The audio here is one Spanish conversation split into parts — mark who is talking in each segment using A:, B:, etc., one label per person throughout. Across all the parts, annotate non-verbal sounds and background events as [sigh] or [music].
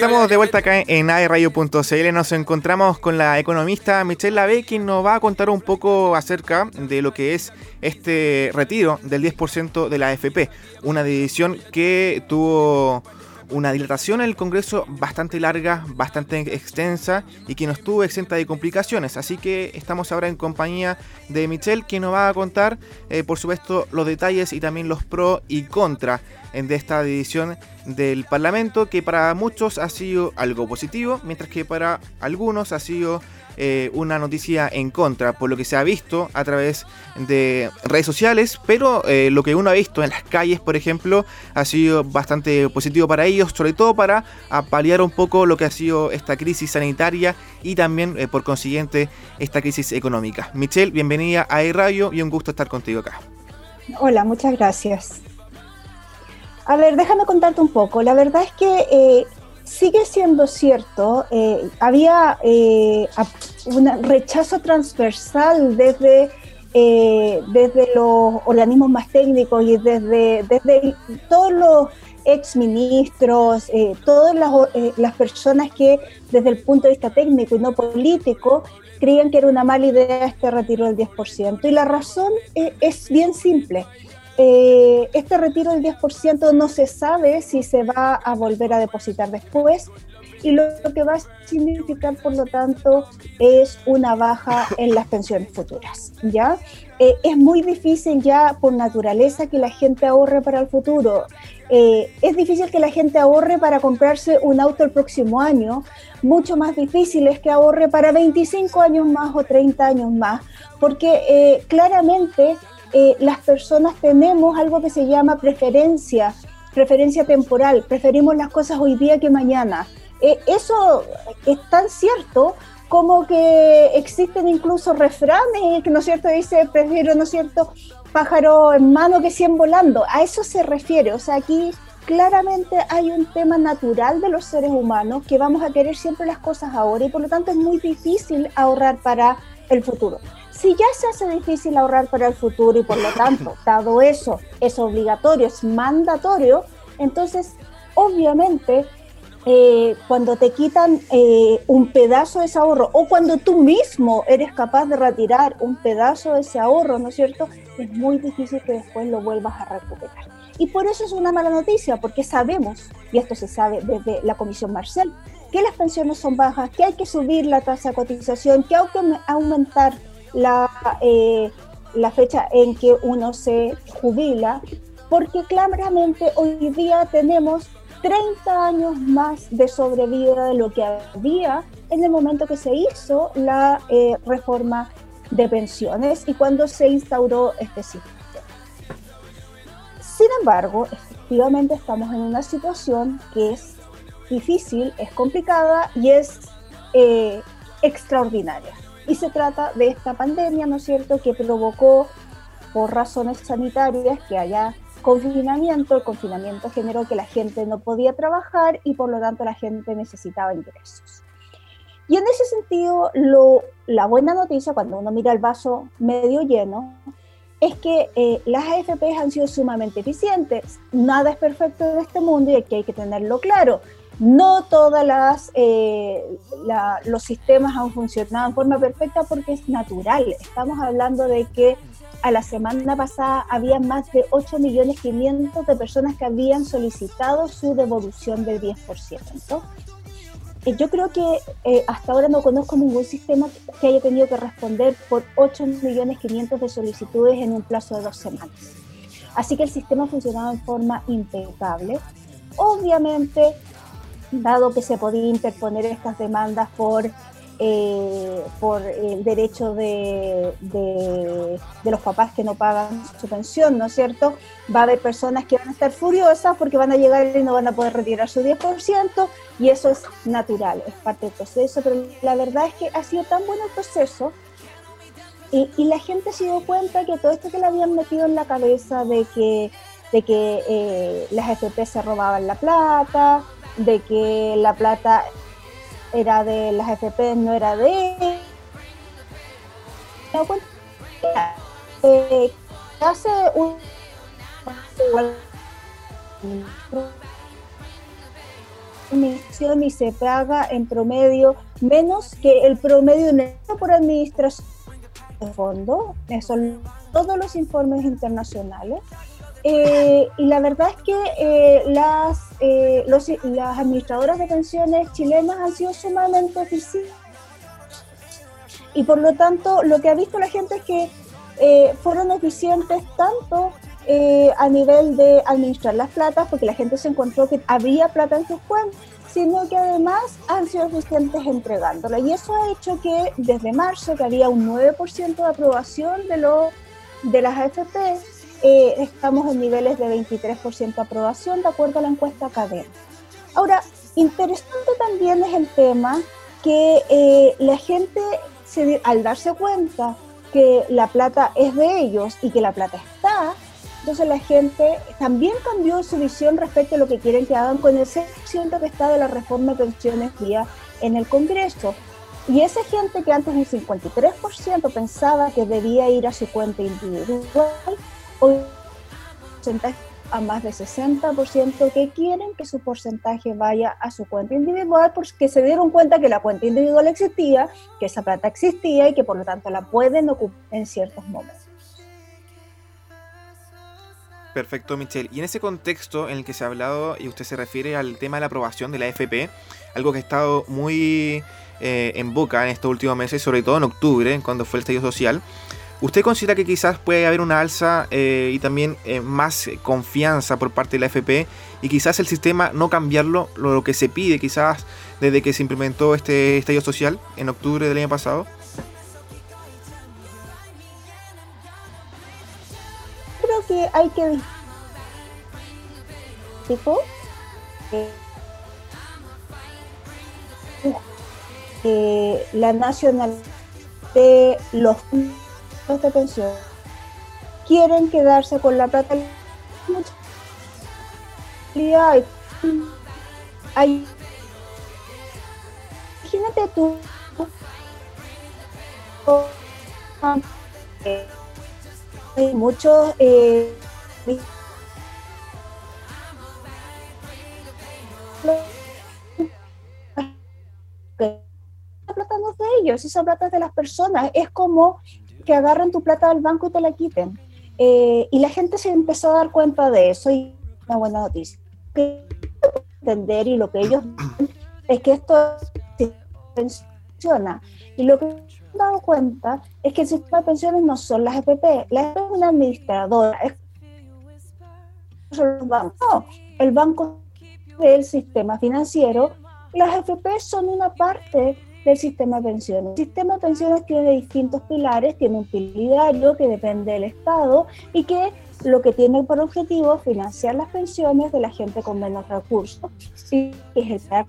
A: Estamos de vuelta acá en aerradio.cl. Nos encontramos con la economista Michelle Lave, quien nos va a contar un poco acerca de lo que es este retiro del 10% de la AFP. Una decisión que tuvo una dilatación en el Congreso bastante larga, bastante extensa y que no estuvo exenta de complicaciones. Así que estamos ahora en compañía de Michelle, quien nos va a contar, eh, por supuesto, los detalles y también los pros y contra de esta decisión del Parlamento, que para muchos ha sido algo positivo, mientras que para algunos ha sido eh, una noticia en contra, por lo que se ha visto a través de redes sociales, pero eh, lo que uno ha visto en las calles, por ejemplo, ha sido bastante positivo para ellos, sobre todo para paliar un poco lo que ha sido esta crisis sanitaria y también, eh, por consiguiente, esta crisis económica. Michelle, bienvenida a iRadio y un gusto estar contigo acá.
B: Hola, muchas gracias. A ver, déjame contarte un poco. La verdad es que eh, sigue siendo cierto, eh, había eh, un rechazo transversal desde, desde los organismos más técnicos y desde, desde todos los exministros, todas las, las personas que desde el punto de vista técnico y no político creían que era una mala idea este retiro del 10%. Y la razón es bien simple eh, este retiro del 10% no se sabe si se va a volver a depositar después y lo que va a significar, por lo tanto, es una baja en las pensiones futuras. ¿ya? Eh, es muy difícil ya por naturaleza que la gente ahorre para el futuro. Eh, es difícil que la gente ahorre para comprarse un auto el próximo año. Mucho más difícil es que ahorre para 25 años más o 30 años más, porque claramente eh, las personas tenemos algo que se llama preferencia, preferencia temporal, preferimos las cosas hoy día que mañana. Eh, eso es tan cierto como que existen incluso refranes, ¿no es cierto? Dice, prefiero, ¿no cierto?, pájaro en mano que cien volando. A eso se refiere. O sea, aquí claramente hay un tema natural de los seres humanos que vamos a querer siempre las cosas ahora y por lo tanto es muy difícil ahorrar para el futuro si ya se hace difícil ahorrar para el futuro y por lo tanto, [laughs] dado eso, es obligatorio, es mandatorio, entonces obviamente eh, cuando te quitan eh, un pedazo de ese ahorro o cuando tú mismo eres capaz de retirar un pedazo de ese ahorro, ¿no es cierto? Es muy difícil que después lo vuelvas a recuperar. Y por eso es una mala noticia, porque sabemos, y esto se sabe desde la Comisión Marcel, que las pensiones son bajas, que hay que subir la tasa de cotización, que hay que aumentar la, eh, la fecha en que uno se jubila, porque claramente hoy día tenemos 30 años más de sobrevida de lo que había en el momento que se hizo la eh, reforma de pensiones y cuando se instauró este sistema. Sin embargo, efectivamente estamos en una situación que es difícil, es complicada y es eh, extraordinaria. Y se trata de esta pandemia, ¿no es cierto?, que provocó por razones sanitarias que haya confinamiento. El confinamiento generó que la gente no podía trabajar y por lo tanto la gente necesitaba ingresos. Y en ese sentido, la buena noticia cuando uno mira el vaso medio lleno es que eh, las AFP han sido sumamente eficientes. Nada es perfecto en este mundo y aquí hay que tenerlo claro no todos eh, los sistemas han funcionado en forma perfecta porque es natural. Estamos hablando de que a la semana pasada había más de 8.500.000 de personas que habían solicitado su devolución del 10%. Eh, yo creo que eh, hasta ahora no conozco ningún sistema que haya tenido que responder por 8.500.000 de solicitudes en un plazo de dos semanas. Así que el sistema ha funcionado en forma impecable. Obviamente dado que se podía interponer estas demandas por, eh, por el derecho de, de, los papás que no pagan su pensión, ¿no es cierto? Va a haber personas que van a estar furiosas porque van a llegar y no van a poder retirar su 10% y eso es natural, es parte del proceso, pero la verdad es que ha sido tan bueno el proceso y, y la gente se dio cuenta que todo esto que le habían metido en la cabeza de que, de que eh, las FP se robaban la plata, de que la plata era de las FP, no era de eh, hace un y se paga en promedio menos que el promedio neto por administración de fondo. Son todos los informes internacionales. Eh, y la verdad es que eh, las, eh, las administradoras de pensiones chilenas han sido sumamente eficientes. Y por lo tanto, lo que ha visto la gente es que fueron eficientes tanto a nivel de administrar las platas, porque la gente se encontró que había plata en sus cuentas, sino que además han sido eficientes entregándola. Y eso ha hecho que desde marzo, que había un 9% de aprobación de, lo, de las AFP, eh, estamos en niveles de 23% de aprobación de acuerdo a la encuesta académica. Ahora, interesante también es el tema que eh, la gente, al darse cuenta que la plata es de ellos y que la plata está, entonces la gente también cambió su visión respecto a lo que quieren que hagan con el 6% que está de la reforma de pensiones día en el Congreso. Y esa gente que antes un 53% pensaba que debía ir a su cuenta individual, hoy a más de 60% que quieren que su porcentaje vaya a su cuenta individual porque se dieron cuenta que la cuenta individual existía, que esa plata existía y que por lo tanto la pueden ocupar en ciertos momentos.
A: Perfecto, Michelle. Y en ese contexto en el que se ha hablado y usted se refiere al tema de la aprobación de la FP, algo que ha estado muy eh, en boca en estos últimos meses, sobre todo en octubre, cuando fue el estallido social, ¿Usted considera que quizás puede haber una alza eh, y también eh, más confianza por parte de la FP y quizás el sistema no cambiarlo, lo, que se pide quizás desde que se implementó este estallido social en octubre del año pasado?
B: Creo que hay que tipo eh, la nacional de los de pensión quieren quedarse con la plata. Hay, imagínate tú hay muchos eh, plata no es de ellos, esa plata es de las personas. Es como que agarren tu plata del banco y te la quiten. Eh, y la gente se empezó a dar cuenta de eso y una buena noticia. Que entender y lo que ellos [clears throat] es que esto funciona. Y lo que han dado cuenta es que el sistema de pensiones no son las EPP, la EPP es una administradora, es No, el banco del sistema financiero, las FP son una parte del sistema de pensiones. El sistema de pensiones tiene distintos pilares, tiene un pilar que depende del Estado y que lo que tiene por objetivo es financiar las pensiones de la gente con menos recursos, y es el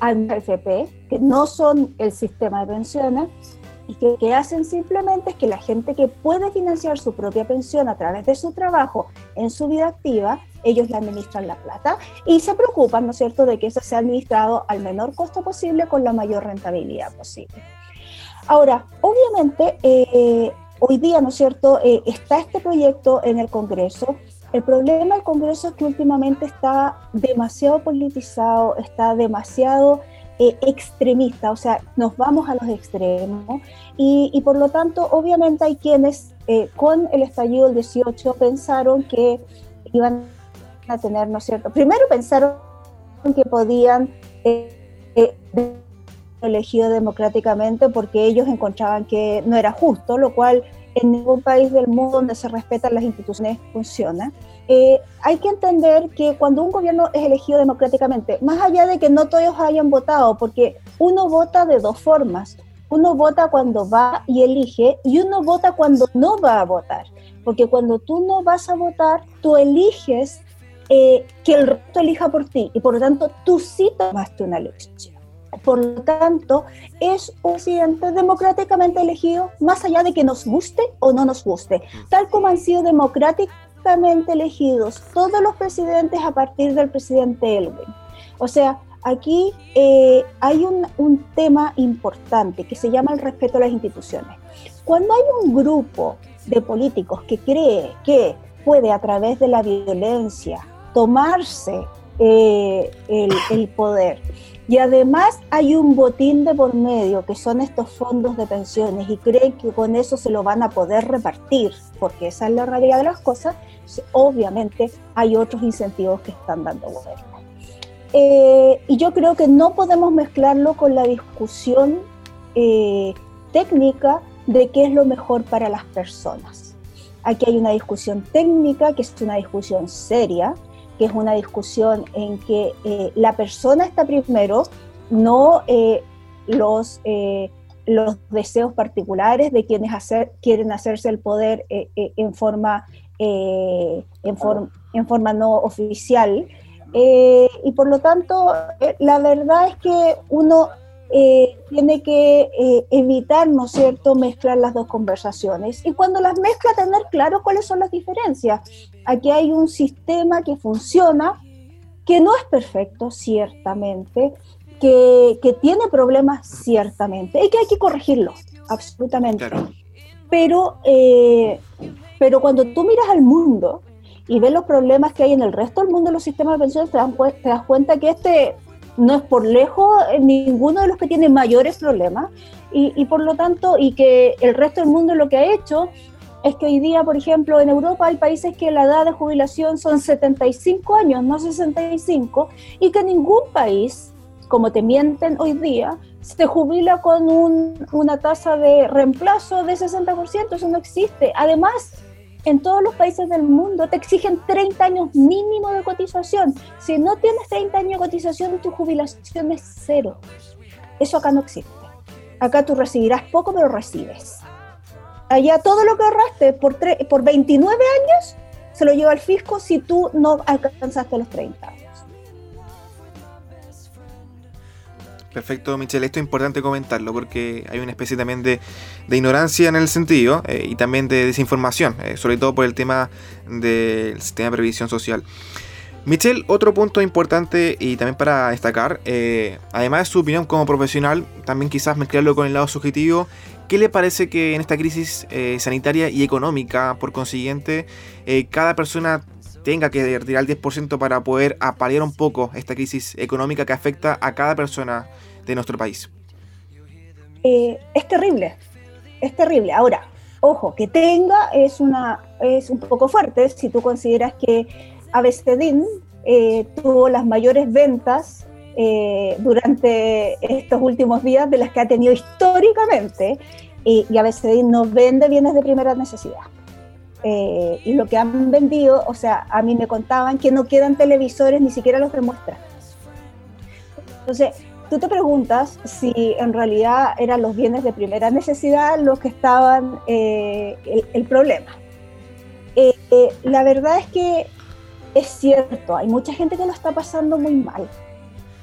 B: AFP, que no son el sistema de pensiones, y que, que hacen simplemente es que la gente que puede financiar su propia pensión a través de su trabajo en su vida activa, ellos le administran la plata y se preocupan, ¿no es cierto?, de que eso sea administrado al menor costo posible con la mayor rentabilidad posible. Ahora, obviamente, eh, hoy día, ¿no es cierto?, eh, está este proyecto en el Congreso. El problema del Congreso es que últimamente está demasiado politizado, está demasiado eh, extremista, o sea, nos vamos a los extremos y, por lo tanto, obviamente hay quienes con el estallido del 18 pensaron que iban a tener, ¿no es cierto? Primero pensaron que podían eh, eh, elegido democráticamente porque ellos encontraban que no era justo, lo cual en ningún país del mundo donde se respetan las instituciones funciona. Eh, hay que entender que cuando un gobierno es elegido democráticamente, más allá de que no todos hayan votado, porque uno vota de dos formas, uno vota cuando va y elige y uno vota cuando no va a votar, porque cuando tú no vas a votar, tú eliges eh, que el resto elija por ti y por lo tanto tú sí tomaste una elección. Por lo tanto, es un presidente democráticamente elegido, más allá de que nos guste o no nos guste, tal como han sido democráticamente elegidos todos los presidentes a partir del presidente Elwin. O sea, aquí eh, hay un, un tema importante que se llama el respeto a las instituciones. Cuando hay un grupo de políticos que cree que puede a través de la violencia tomarse eh, el, poder. Y además hay un botín de por medio, que son estos fondos de pensiones, y creen que con eso se lo van a poder repartir, porque esa es la realidad de las cosas. Obviamente hay otros incentivos que están dando vuelta. Eh, y yo creo que no podemos mezclarlo con la discusión eh, técnica de qué es lo mejor para las personas. Aquí hay una discusión técnica, que es una discusión seria, que es una discusión en que eh, la persona está primero, no eh, los, eh, los deseos particulares de quienes hacer, quieren hacerse el poder en, forma, en, forma no oficial. y por lo tanto, la verdad es que uno tiene que evitar, ¿no es cierto?, mezclar las dos conversaciones. Y cuando las mezcla, tener claro cuáles son las diferencias. Aquí hay un sistema que funciona, que no es perfecto, ciertamente, que, que tiene problemas, ciertamente, y que hay que corregirlo, absolutamente. Pero, eh, pero cuando tú miras al mundo y ves los problemas que hay en el resto del mundo de los sistemas de pensiones, te te das cuenta que este no es por lejos eh, ninguno de los que tiene mayores problemas y, por lo tanto, y que el resto del mundo lo que ha hecho es que hoy día, por ejemplo, en Europa hay países que la edad de jubilación son 75 años, no 65, y que ningún país, como te mienten hoy día, se jubila con una tasa de reemplazo de 60%, eso no existe. Además, en todos los países del mundo te exigen 30 años mínimo de cotización. Si no tienes 30 años de cotización, tu jubilación es cero. Eso acá no existe. Acá tú recibirás poco, pero recibes. Allá todo lo que ahorraste por, por 29 años se lo lleva al fisco si tú no alcanzaste los 30 años.
A: Perfecto, Michelle. Esto es importante comentarlo porque hay una especie también de, ignorancia en el sentido eh, y también de desinformación, eh, sobre todo por el tema del sistema de previsión social. Michelle, otro punto importante y también para destacar, eh, además de su opinión como profesional, también quizás mezclarlo con el lado subjetivo, ¿qué le parece que en esta crisis sanitaria y económica, por consiguiente, cada persona tenga que retirar el 10% para poder apalear un poco esta crisis económica que afecta a cada persona de nuestro país?
B: Eh, es terrible, es terrible. Ahora, ojo, que tenga es, una, es un poco fuerte si tú consideras que eh, tuvo las mayores ventas eh, durante estos últimos días de las que ha tenido históricamente y, y Avestedin no vende bienes de primera necesidad. Eh, y lo que han vendido, o sea, a mí me contaban que no quedan televisores, ni siquiera los demuestran. Entonces, tú te preguntas si en realidad eran los bienes de primera necesidad los que estaban eh, el, problema. Eh, la verdad es que es cierto, hay mucha gente que lo está pasando muy mal.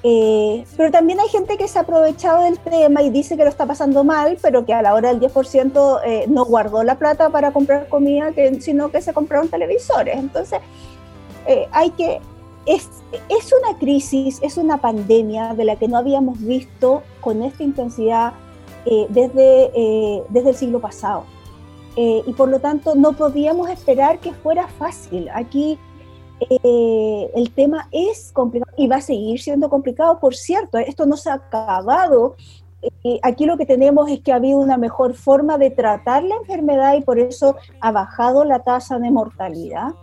B: Eh, pero también hay gente que se ha aprovechado del tema y dice que lo está pasando mal, pero que a la hora del 10% eh, no guardó la plata para comprar comida, que, sino que se compraron televisores. Entonces, eh, hay que... Es, es una crisis, es una pandemia de la que no habíamos visto con esta intensidad desde, desde el siglo pasado. y por lo tanto no podíamos esperar que fuera fácil. Aquí eh, el tema es complicado y va a seguir siendo complicado, por cierto, esto no se ha acabado. Eh, aquí lo que tenemos es que ha habido una mejor forma de tratar la enfermedad y por eso ha bajado la tasa de mortalidad,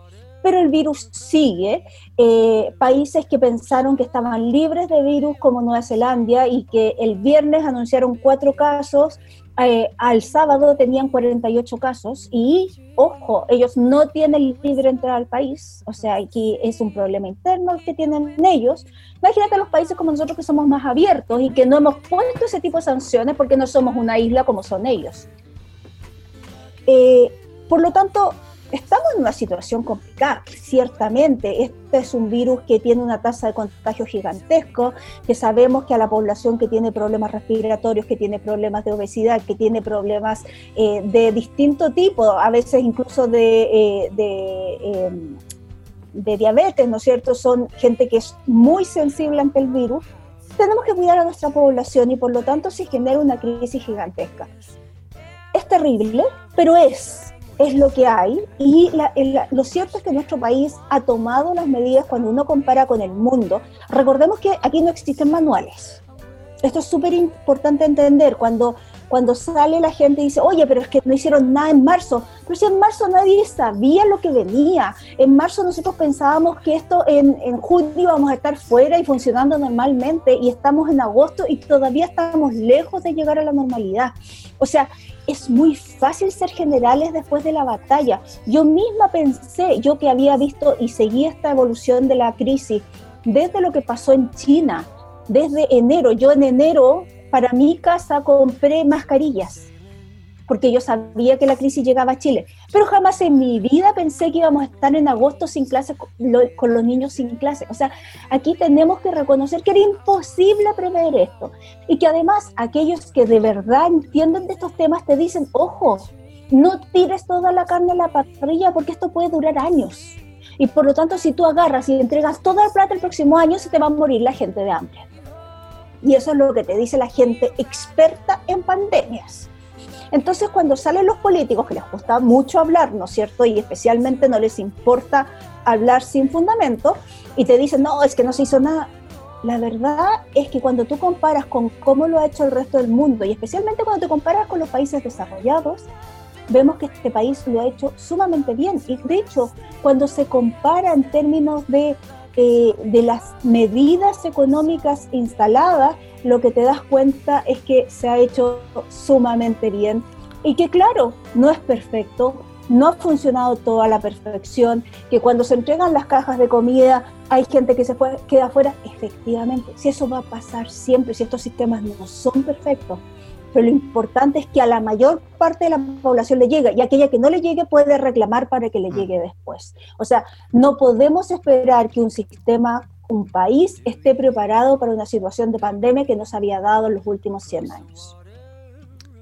B: pero el virus sigue. Eh, países que pensaron que estaban libres de virus como Nueva Zelanda y que el viernes anunciaron cuatro casos, eh, al sábado tenían 48 casos y, ojo, ellos no tienen libre entrada al país, o sea, aquí es un problema interno que tienen ellos. Imagínate los países como nosotros que somos más abiertos y que no hemos puesto ese tipo de sanciones porque no somos una isla como son ellos. Eh, por lo tanto, estamos en una situación complicada, ciertamente. Este es un virus que tiene una tasa de contagio gigantesco, que sabemos que a la población que tiene problemas respiratorios, que tiene problemas de obesidad, que tiene problemas eh, de distinto tipo, a veces incluso de, eh, em, de diabetes, ¿no es cierto? Son gente que es muy sensible ante el virus. Tenemos que cuidar a nuestra población y por lo tanto se genera una crisis gigantesca. Es terrible, pero es es lo que hay y lo cierto es que nuestro país ha tomado las medidas cuando uno compara con el mundo. Recordemos que aquí no existen manuales. Esto es súper importante entender cuando cuando sale la gente dice, oye, pero es que no hicieron nada en marzo. Pero si en marzo nadie sabía lo que venía. En marzo nosotros pensábamos que esto en, en junio íbamos a estar fuera y funcionando normalmente y estamos en agosto y todavía estamos lejos de llegar a la normalidad. O sea, es muy fácil ser generales después de la batalla. Yo misma pensé, yo que había visto y seguí esta evolución de la crisis desde lo que pasó en China, desde enero. Yo en enero para mi casa compré mascarillas, porque yo sabía que la crisis llegaba a Chile. Pero jamás en mi vida pensé que íbamos a estar en agosto sin clases, con los niños sin clases. O sea, aquí tenemos que reconocer que era imposible prever esto. Y que además aquellos que de verdad entienden de estos temas te dicen, ojo, no tires toda la carne a la parrilla porque esto puede durar años. Y por lo tanto, si tú agarras y entregas toda la plata el próximo año, se te va a morir la gente de hambre. Y eso es lo que te dice la gente experta en pandemias. Entonces, cuando salen los políticos, que les gusta mucho hablar, ¿no es cierto? Y especialmente no les importa hablar sin fundamento, y te dicen, no, es que no se hizo nada. La verdad es que cuando tú comparas con cómo lo ha hecho el resto del mundo, y especialmente cuando te comparas con los países desarrollados, vemos que este país lo ha hecho sumamente bien. Y de hecho, cuando se compara en términos de eh, de las medidas económicas instaladas, lo que te das cuenta es que se ha hecho sumamente bien y que claro, no es perfecto, no ha funcionado toda la perfección, que cuando se entregan las cajas de comida hay gente que se queda afuera, efectivamente, si eso va a pasar siempre, si estos sistemas no son perfectos, pero lo importante es que a la mayor parte de la población le llegue y aquella que no le llegue puede reclamar para que le mm. llegue después. O sea, no podemos esperar que un sistema, un país esté preparado para una situación de pandemia que no se había dado en los últimos 100 años.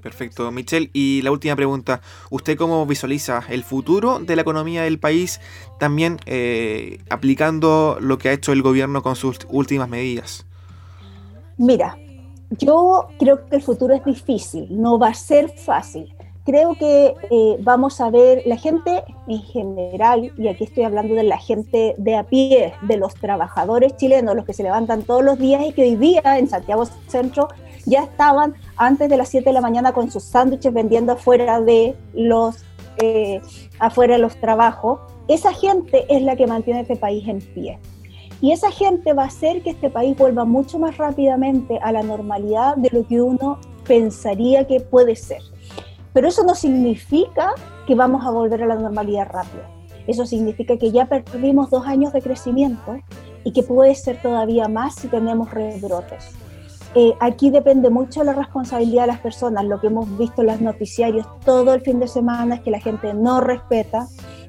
A: Perfecto, Michelle. Y la última pregunta, ¿usted cómo visualiza el futuro de la economía del país también eh, aplicando lo que ha hecho el gobierno con sus últimas medidas?
B: Mira, yo creo que el futuro es difícil, no va a ser fácil. Creo que eh, vamos a ver la gente en general, y aquí estoy hablando de la gente de a pie, de los trabajadores chilenos, los que se levantan todos los días y que hoy día en Santiago Centro ya estaban antes de las 7 de la mañana con sus sándwiches vendiendo afuera de los, eh, afuera de los trabajos. Esa gente es la que mantiene este país en pie. Y esa gente va a hacer que este país vuelva mucho más rápidamente a la normalidad de lo que uno pensaría que puede ser. Pero eso no significa que vamos a volver a la normalidad rápido. Eso significa que ya perdimos dos años de crecimiento y que puede ser todavía más si tenemos rebrotes. Eh, aquí depende mucho de la responsabilidad de las personas. Lo que hemos visto en los noticiarios todo el fin de semana es que la gente no respeta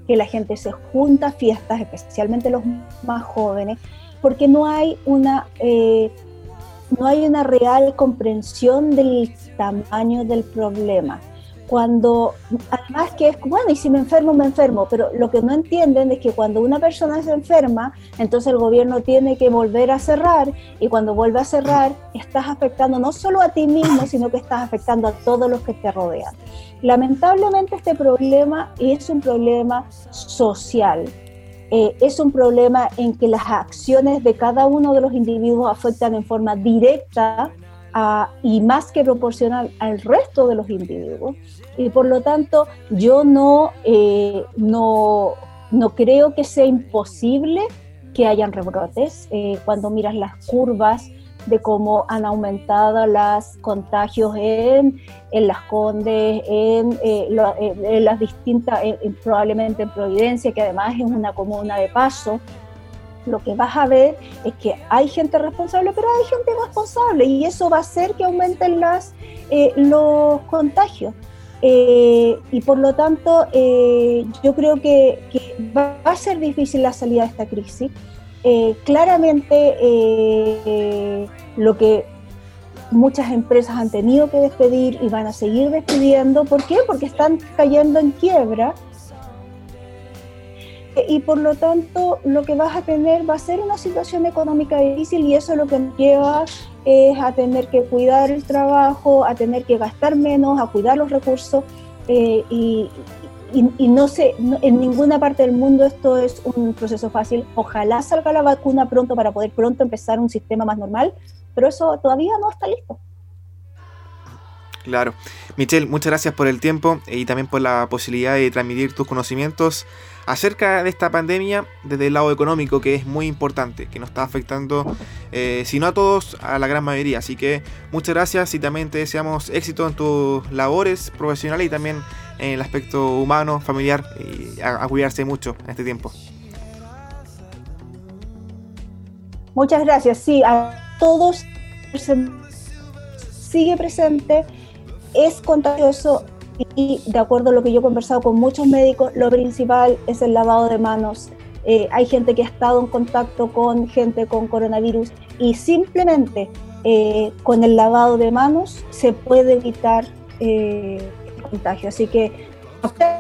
B: que la gente se junta a fiestas, especialmente los más jóvenes, porque no hay una, eh, no hay una real comprensión del tamaño del problema cuando, además que es, bueno, y si me enfermo, me enfermo, pero lo que no entienden es que cuando una persona se enferma, entonces el gobierno tiene que volver a cerrar y cuando vuelve a cerrar, estás afectando no solo a ti mismo, sino que estás afectando a todos los que te rodean. Lamentablemente este problema es un problema social, eh, es un problema en que las acciones de cada uno de los individuos afectan en forma directa y más que proporcional al resto de los individuos. Y por lo tanto, yo no, eh, no, no creo que sea imposible que hayan rebrotes. Eh, cuando miras las curvas de cómo han aumentado los contagios en, en Las Condes, en, eh, en las distintas, probablemente en Providencia, que además es una comuna de paso, lo que vas a ver es que hay gente responsable, pero hay gente responsable y eso va a hacer que aumenten las, eh, los contagios. Eh, y por lo tanto, eh, yo creo que, va a ser difícil la salida de esta crisis. claramente, lo que muchas empresas han tenido que despedir y van a seguir despidiendo, ¿por qué? Porque están cayendo en quiebra y por lo tanto lo que vas a tener va a ser una situación económica difícil y eso lo que lleva es a tener que cuidar el trabajo, a tener que gastar menos, a cuidar los recursos eh, y, y, no sé, en ninguna parte del mundo esto es un proceso fácil. Ojalá salga la vacuna pronto para poder pronto empezar un sistema más normal, pero eso todavía no está listo.
A: Claro. Michelle, muchas gracias por el tiempo y también por la posibilidad de transmitir tus conocimientos acerca de esta pandemia desde el lado económico, que es muy importante, que nos está afectando, eh, si no a todos, a la gran mayoría. Así que muchas gracias y también te deseamos éxito en tus labores profesionales y también en el aspecto humano, familiar, y a cuidarse mucho en este tiempo.
B: Muchas gracias. Sí, a todos sigue presente es contagioso y de acuerdo a lo que yo he conversado con muchos médicos, lo principal es el lavado de manos. Eh, hay gente que ha estado en contacto con gente con coronavirus y simplemente eh, con el lavado de manos se puede evitar eh, el contagio. Así que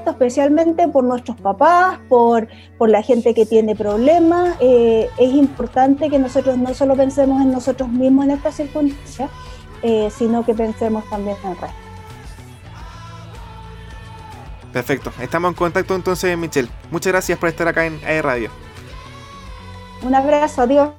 B: especialmente por nuestros papás, por, por la gente que tiene problemas, es importante que nosotros no solo pensemos en nosotros mismos en esta circunstancia, sino que pensemos también en el resto.
A: Perfecto. Estamos en contacto entonces, Michelle. Muchas gracias por estar acá en AE Radio.
B: Un abrazo, adiós.